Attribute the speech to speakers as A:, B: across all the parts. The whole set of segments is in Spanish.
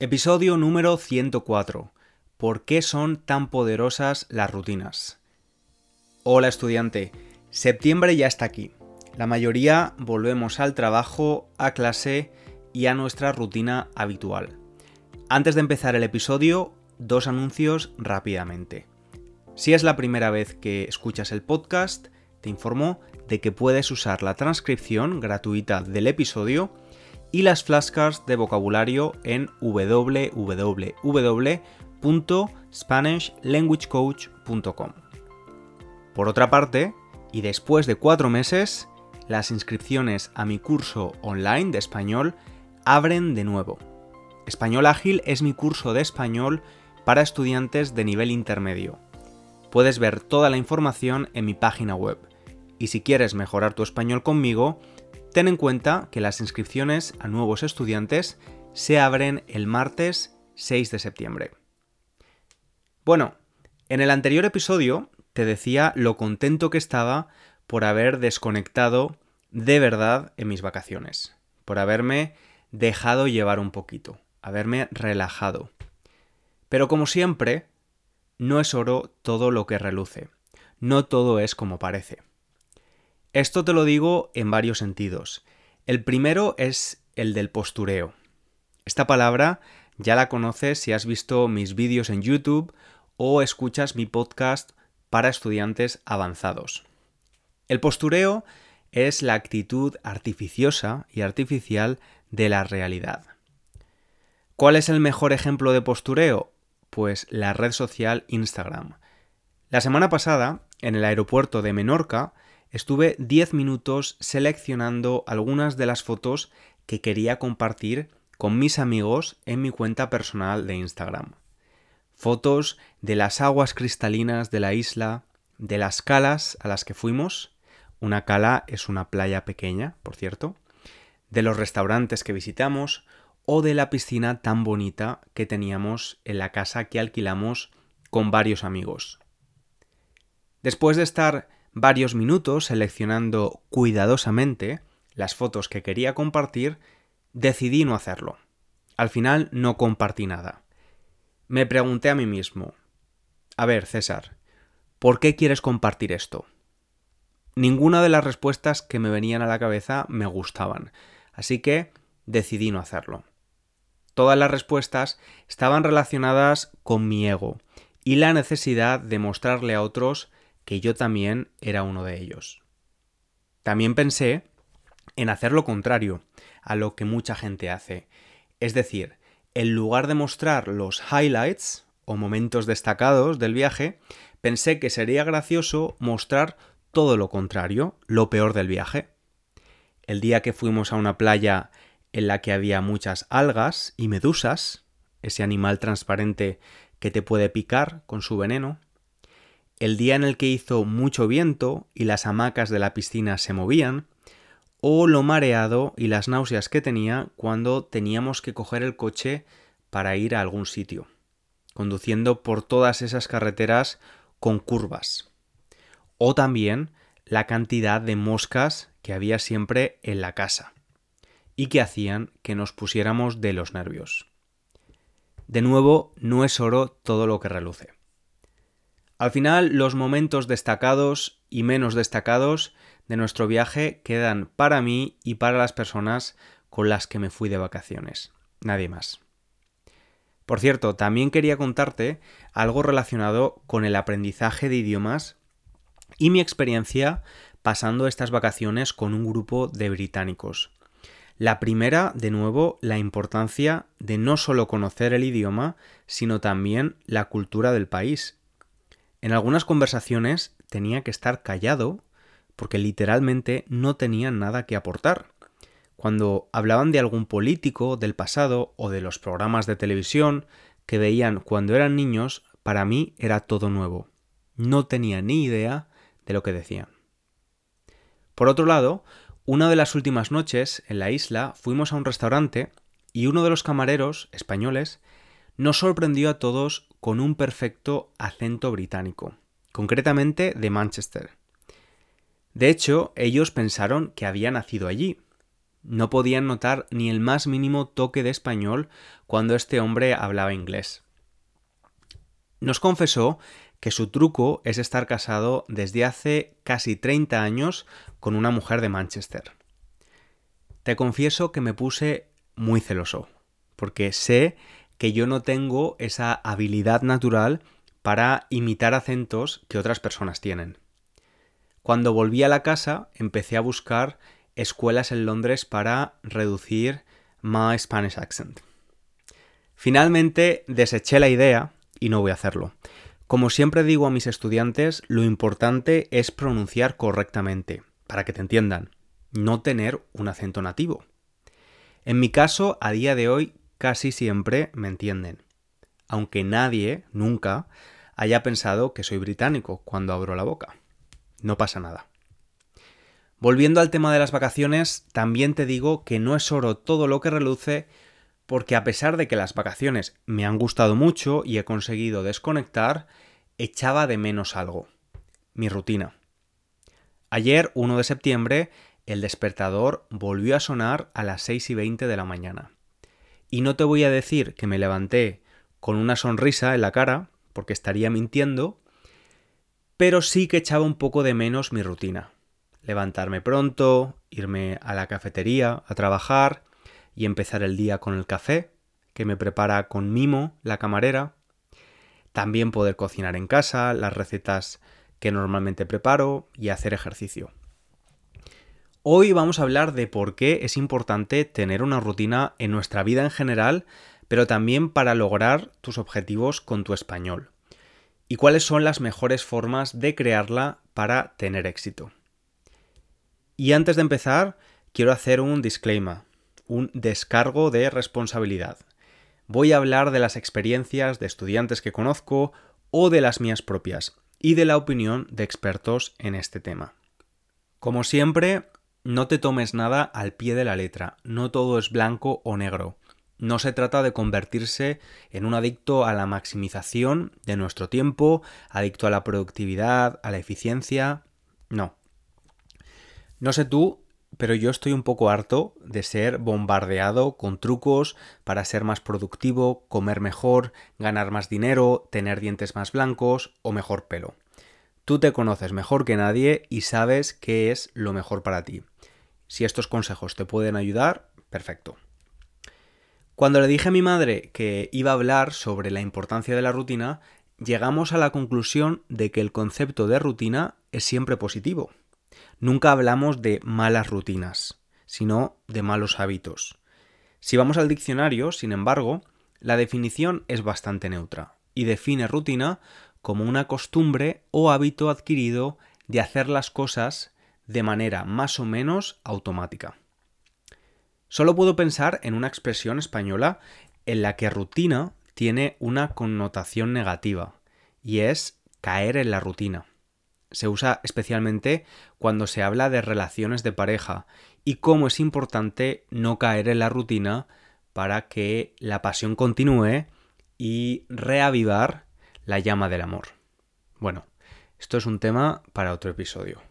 A: Episodio número 104. ¿Por qué son tan poderosas las rutinas? Hola estudiante, septiembre ya está aquí. La mayoría volvemos al trabajo, a clase y a nuestra rutina habitual. Antes de empezar el episodio, dos anuncios rápidamente. Si es la primera vez que escuchas el podcast, te informo de que puedes usar la transcripción gratuita del episodio y las flashcards de vocabulario en www.spanishlanguagecoach.com. Por otra parte, y después de cuatro meses, las inscripciones a mi curso online de español abren de nuevo. Español Ágil es mi curso de español para estudiantes de nivel intermedio. Puedes ver toda la información en mi página web. Y si quieres mejorar tu español conmigo, Ten en cuenta que las inscripciones a nuevos estudiantes se abren el martes 6 de septiembre. Bueno, en el anterior episodio te decía lo contento que estaba por haber desconectado de verdad en mis vacaciones, por haberme dejado llevar un poquito, haberme relajado. Pero como siempre, no es oro todo lo que reluce, no todo es como parece. Esto te lo digo en varios sentidos. El primero es el del postureo. Esta palabra ya la conoces si has visto mis vídeos en YouTube o escuchas mi podcast para estudiantes avanzados. El postureo es la actitud artificiosa y artificial de la realidad. ¿Cuál es el mejor ejemplo de postureo? Pues la red social Instagram. La semana pasada, en el aeropuerto de Menorca, estuve 10 minutos seleccionando algunas de las fotos que quería compartir con mis amigos en mi cuenta personal de Instagram. Fotos de las aguas cristalinas de la isla, de las calas a las que fuimos, una cala es una playa pequeña, por cierto, de los restaurantes que visitamos o de la piscina tan bonita que teníamos en la casa que alquilamos con varios amigos. Después de estar varios minutos seleccionando cuidadosamente las fotos que quería compartir, decidí no hacerlo. Al final no compartí nada. Me pregunté a mí mismo, a ver, César, ¿por qué quieres compartir esto? Ninguna de las respuestas que me venían a la cabeza me gustaban, así que decidí no hacerlo. Todas las respuestas estaban relacionadas con mi ego y la necesidad de mostrarle a otros que yo también era uno de ellos. También pensé en hacer lo contrario a lo que mucha gente hace, es decir, en lugar de mostrar los highlights o momentos destacados del viaje, pensé que sería gracioso mostrar todo lo contrario, lo peor del viaje. El día que fuimos a una playa en la que había muchas algas y medusas, ese animal transparente que te puede picar con su veneno, el día en el que hizo mucho viento y las hamacas de la piscina se movían, o lo mareado y las náuseas que tenía cuando teníamos que coger el coche para ir a algún sitio, conduciendo por todas esas carreteras con curvas. O también la cantidad de moscas que había siempre en la casa y que hacían que nos pusiéramos de los nervios. De nuevo, no es oro todo lo que reluce. Al final, los momentos destacados y menos destacados de nuestro viaje quedan para mí y para las personas con las que me fui de vacaciones. Nadie más. Por cierto, también quería contarte algo relacionado con el aprendizaje de idiomas y mi experiencia pasando estas vacaciones con un grupo de británicos. La primera, de nuevo, la importancia de no solo conocer el idioma, sino también la cultura del país en algunas conversaciones tenía que estar callado porque literalmente no tenían nada que aportar. Cuando hablaban de algún político del pasado o de los programas de televisión que veían cuando eran niños, para mí era todo nuevo. No tenía ni idea de lo que decían. Por otro lado, una de las últimas noches en la isla fuimos a un restaurante y uno de los camareros españoles nos sorprendió a todos con un perfecto acento británico, concretamente de Manchester. De hecho, ellos pensaron que había nacido allí. No podían notar ni el más mínimo toque de español cuando este hombre hablaba inglés. Nos confesó que su truco es estar casado desde hace casi 30 años con una mujer de Manchester. Te confieso que me puse muy celoso, porque sé que yo no tengo esa habilidad natural para imitar acentos que otras personas tienen. Cuando volví a la casa empecé a buscar escuelas en Londres para reducir my Spanish accent. Finalmente deseché la idea y no voy a hacerlo. Como siempre digo a mis estudiantes, lo importante es pronunciar correctamente, para que te entiendan, no tener un acento nativo. En mi caso, a día de hoy, casi siempre me entienden, aunque nadie, nunca, haya pensado que soy británico cuando abro la boca. No pasa nada. Volviendo al tema de las vacaciones, también te digo que no es oro todo lo que reluce, porque a pesar de que las vacaciones me han gustado mucho y he conseguido desconectar, echaba de menos algo. Mi rutina. Ayer, 1 de septiembre, el despertador volvió a sonar a las 6 y 20 de la mañana. Y no te voy a decir que me levanté con una sonrisa en la cara, porque estaría mintiendo, pero sí que echaba un poco de menos mi rutina. Levantarme pronto, irme a la cafetería a trabajar, y empezar el día con el café, que me prepara con mimo la camarera. También poder cocinar en casa, las recetas que normalmente preparo y hacer ejercicio. Hoy vamos a hablar de por qué es importante tener una rutina en nuestra vida en general, pero también para lograr tus objetivos con tu español. Y cuáles son las mejores formas de crearla para tener éxito. Y antes de empezar, quiero hacer un disclaimer un descargo de responsabilidad. Voy a hablar de las experiencias de estudiantes que conozco o de las mías propias y de la opinión de expertos en este tema. Como siempre, no te tomes nada al pie de la letra, no todo es blanco o negro. No se trata de convertirse en un adicto a la maximización de nuestro tiempo, adicto a la productividad, a la eficiencia. No. No sé tú, pero yo estoy un poco harto de ser bombardeado con trucos para ser más productivo, comer mejor, ganar más dinero, tener dientes más blancos o mejor pelo. Tú te conoces mejor que nadie y sabes qué es lo mejor para ti. Si estos consejos te pueden ayudar, perfecto. Cuando le dije a mi madre que iba a hablar sobre la importancia de la rutina, llegamos a la conclusión de que el concepto de rutina es siempre positivo. Nunca hablamos de malas rutinas, sino de malos hábitos. Si vamos al diccionario, sin embargo, la definición es bastante neutra y define rutina como una costumbre o hábito adquirido de hacer las cosas de manera más o menos automática. Solo puedo pensar en una expresión española en la que rutina tiene una connotación negativa, y es caer en la rutina se usa especialmente cuando se habla de relaciones de pareja y cómo es importante no caer en la rutina para que la pasión continúe y reavivar la llama del amor. Bueno, esto es un tema para otro episodio.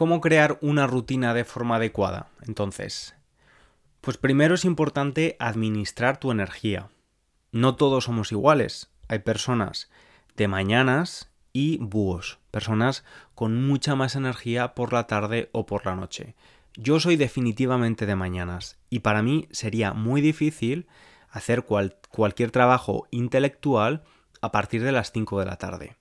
A: ¿Cómo crear una rutina de forma adecuada? Entonces, pues primero es importante administrar tu energía. No todos somos iguales. Hay personas de mañanas y búhos, personas con mucha más energía por la tarde o por la noche. Yo soy definitivamente de mañanas y para mí sería muy difícil hacer cualquier trabajo intelectual a partir de las 5 de la tarde.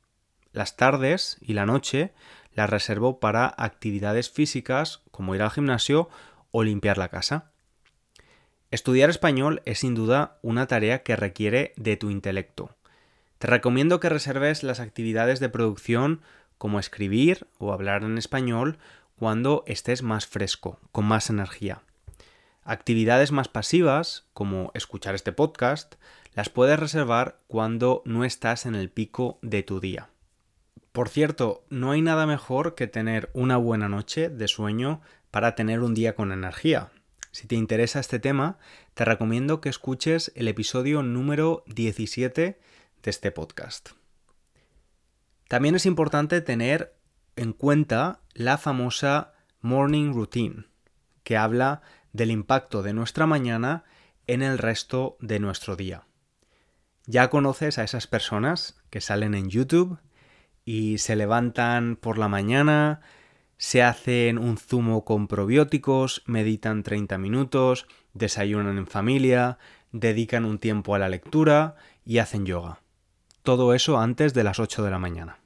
A: Las tardes y la noche las reservo para actividades físicas como ir al gimnasio o limpiar la casa. Estudiar español es sin duda una tarea que requiere de tu intelecto. Te recomiendo que reserves las actividades de producción como escribir o hablar en español cuando estés más fresco, con más energía. Actividades más pasivas, como escuchar este podcast, las puedes reservar cuando no estás en el pico de tu día. Por cierto, no hay nada mejor que tener una buena noche de sueño para tener un día con energía. Si te interesa este tema, te recomiendo que escuches el episodio número 17 de este podcast. También es importante tener en cuenta la famosa morning routine, que habla del impacto de nuestra mañana en el resto de nuestro día. Ya conoces a esas personas que salen en YouTube y se levantan por la mañana, se hacen un zumo con probióticos, meditan 30 minutos, desayunan en familia, dedican un tiempo a la lectura y hacen yoga. Todo eso antes de las 8 de la mañana.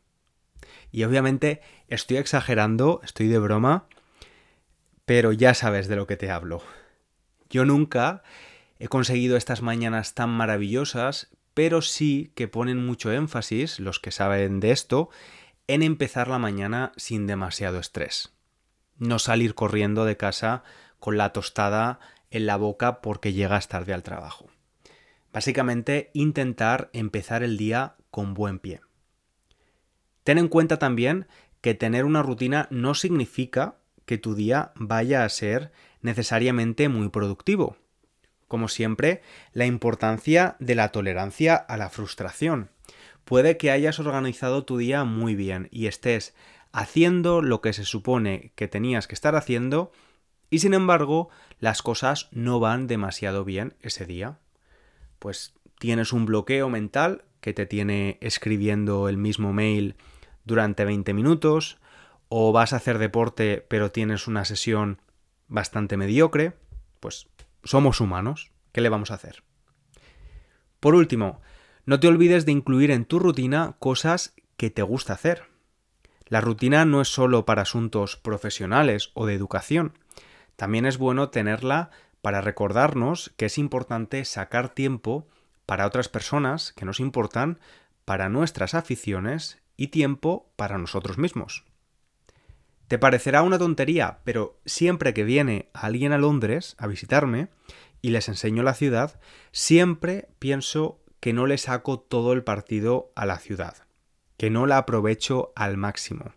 A: Y obviamente estoy exagerando, estoy de broma, pero ya sabes de lo que te hablo. Yo nunca he conseguido estas mañanas tan maravillosas, pero sí que ponen mucho énfasis, los que saben de esto, en empezar la mañana sin demasiado estrés. No salir corriendo de casa con la tostada en la boca porque llegas tarde al trabajo. Básicamente, intentar empezar el día con buen pie. Ten en cuenta también que tener una rutina no significa que tu día vaya a ser necesariamente muy productivo. Como siempre, la importancia de la tolerancia a la frustración. Puede que hayas organizado tu día muy bien y estés haciendo lo que se supone que tenías que estar haciendo y sin embargo las cosas no van demasiado bien ese día. Pues tienes un bloqueo mental que te tiene escribiendo el mismo mail durante 20 minutos, o vas a hacer deporte pero tienes una sesión bastante mediocre, pues somos humanos, ¿qué le vamos a hacer? Por último, no te olvides de incluir en tu rutina cosas que te gusta hacer. La rutina no es solo para asuntos profesionales o de educación, también es bueno tenerla para recordarnos que es importante sacar tiempo para otras personas que nos importan, para nuestras aficiones y tiempo para nosotros mismos. Te parecerá una tontería, pero siempre que viene alguien a Londres a visitarme y les enseño la ciudad, siempre pienso que no le saco todo el partido a la ciudad, que no la aprovecho al máximo.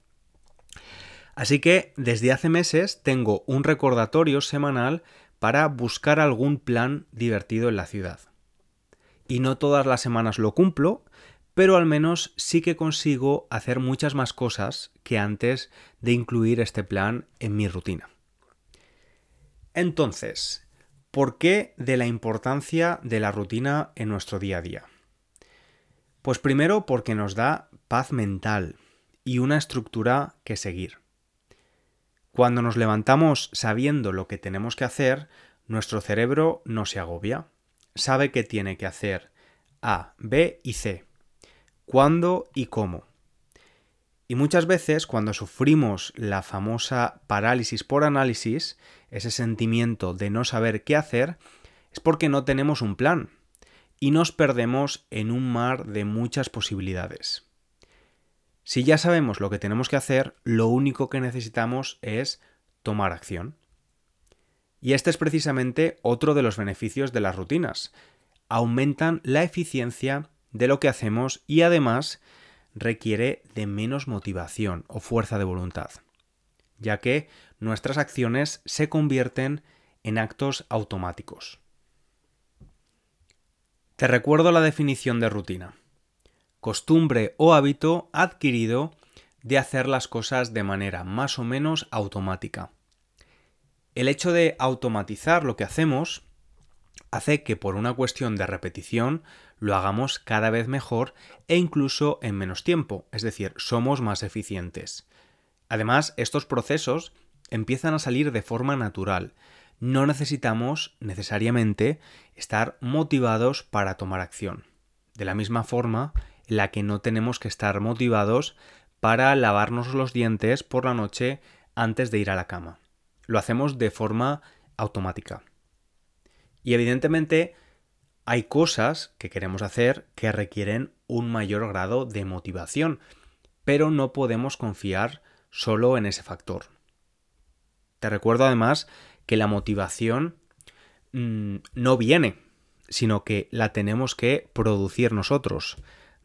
A: Así que desde hace meses tengo un recordatorio semanal para buscar algún plan divertido en la ciudad. Y no todas las semanas lo cumplo, pero al menos sí que consigo hacer muchas más cosas que antes de incluir este plan en mi rutina. Entonces, ¿por qué de la importancia de la rutina en nuestro día a día? Pues primero porque nos da paz mental y una estructura que seguir. Cuando nos levantamos sabiendo lo que tenemos que hacer, nuestro cerebro no se agobia, sabe que tiene que hacer A, B y C cuándo y cómo. Y muchas veces cuando sufrimos la famosa parálisis por análisis, ese sentimiento de no saber qué hacer, es porque no tenemos un plan y nos perdemos en un mar de muchas posibilidades. Si ya sabemos lo que tenemos que hacer, lo único que necesitamos es tomar acción. Y este es precisamente otro de los beneficios de las rutinas. Aumentan la eficiencia de lo que hacemos y además requiere de menos motivación o fuerza de voluntad, ya que nuestras acciones se convierten en actos automáticos. Te recuerdo la definición de rutina. Costumbre o hábito adquirido de hacer las cosas de manera más o menos automática. El hecho de automatizar lo que hacemos hace que por una cuestión de repetición lo hagamos cada vez mejor e incluso en menos tiempo, es decir, somos más eficientes. Además, estos procesos empiezan a salir de forma natural. No necesitamos necesariamente estar motivados para tomar acción. De la misma forma en la que no tenemos que estar motivados para lavarnos los dientes por la noche antes de ir a la cama. Lo hacemos de forma automática. Y evidentemente hay cosas que queremos hacer que requieren un mayor grado de motivación, pero no podemos confiar solo en ese factor. Te recuerdo además que la motivación mm, no viene, sino que la tenemos que producir nosotros.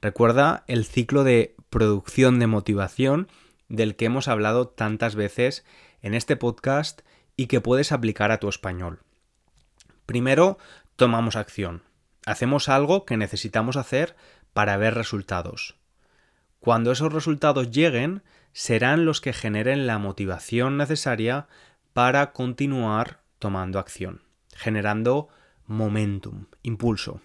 A: Recuerda el ciclo de producción de motivación del que hemos hablado tantas veces en este podcast y que puedes aplicar a tu español. Primero, tomamos acción. Hacemos algo que necesitamos hacer para ver resultados. Cuando esos resultados lleguen, serán los que generen la motivación necesaria para continuar tomando acción, generando momentum, impulso.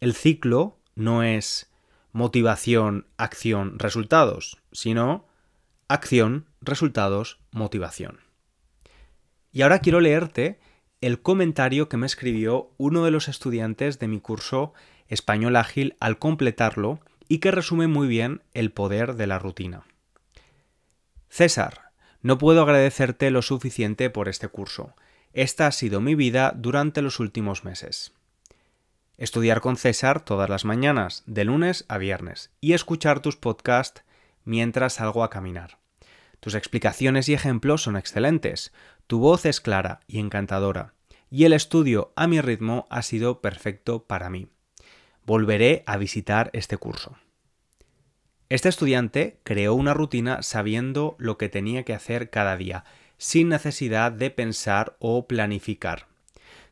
A: El ciclo no es motivación, acción, resultados, sino acción, resultados, motivación. Y ahora quiero leerte el comentario que me escribió uno de los estudiantes de mi curso Español Ágil al completarlo y que resume muy bien el poder de la rutina. César, no puedo agradecerte lo suficiente por este curso. Esta ha sido mi vida durante los últimos meses. Estudiar con César todas las mañanas, de lunes a viernes, y escuchar tus podcasts mientras salgo a caminar. Tus explicaciones y ejemplos son excelentes, tu voz es clara y encantadora, y el estudio a mi ritmo ha sido perfecto para mí. Volveré a visitar este curso. Este estudiante creó una rutina sabiendo lo que tenía que hacer cada día, sin necesidad de pensar o planificar.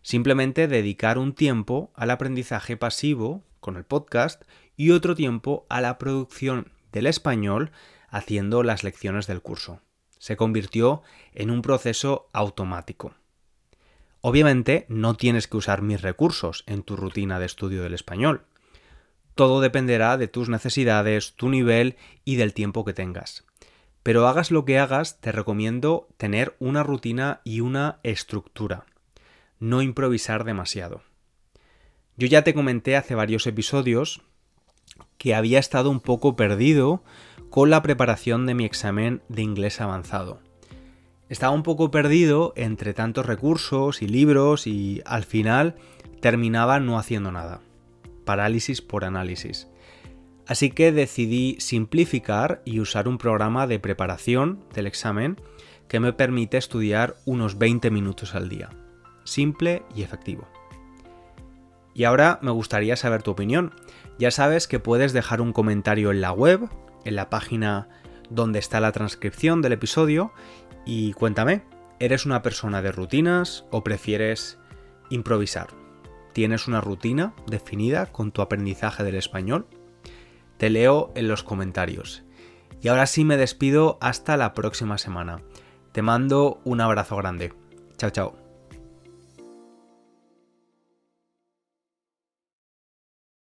A: Simplemente dedicar un tiempo al aprendizaje pasivo con el podcast y otro tiempo a la producción del español haciendo las lecciones del curso. Se convirtió en un proceso automático. Obviamente no tienes que usar mis recursos en tu rutina de estudio del español. Todo dependerá de tus necesidades, tu nivel y del tiempo que tengas. Pero hagas lo que hagas, te recomiendo tener una rutina y una estructura. No improvisar demasiado. Yo ya te comenté hace varios episodios que había estado un poco perdido con la preparación de mi examen de inglés avanzado. Estaba un poco perdido entre tantos recursos y libros y al final terminaba no haciendo nada. Parálisis por análisis. Así que decidí simplificar y usar un programa de preparación del examen que me permite estudiar unos 20 minutos al día. Simple y efectivo. Y ahora me gustaría saber tu opinión. Ya sabes que puedes dejar un comentario en la web, en la página donde está la transcripción del episodio y cuéntame, ¿eres una persona de rutinas o prefieres improvisar? ¿Tienes una rutina definida con tu aprendizaje del español? Te leo en los comentarios. Y ahora sí me despido hasta la próxima semana. Te mando un abrazo grande. Chao, chao.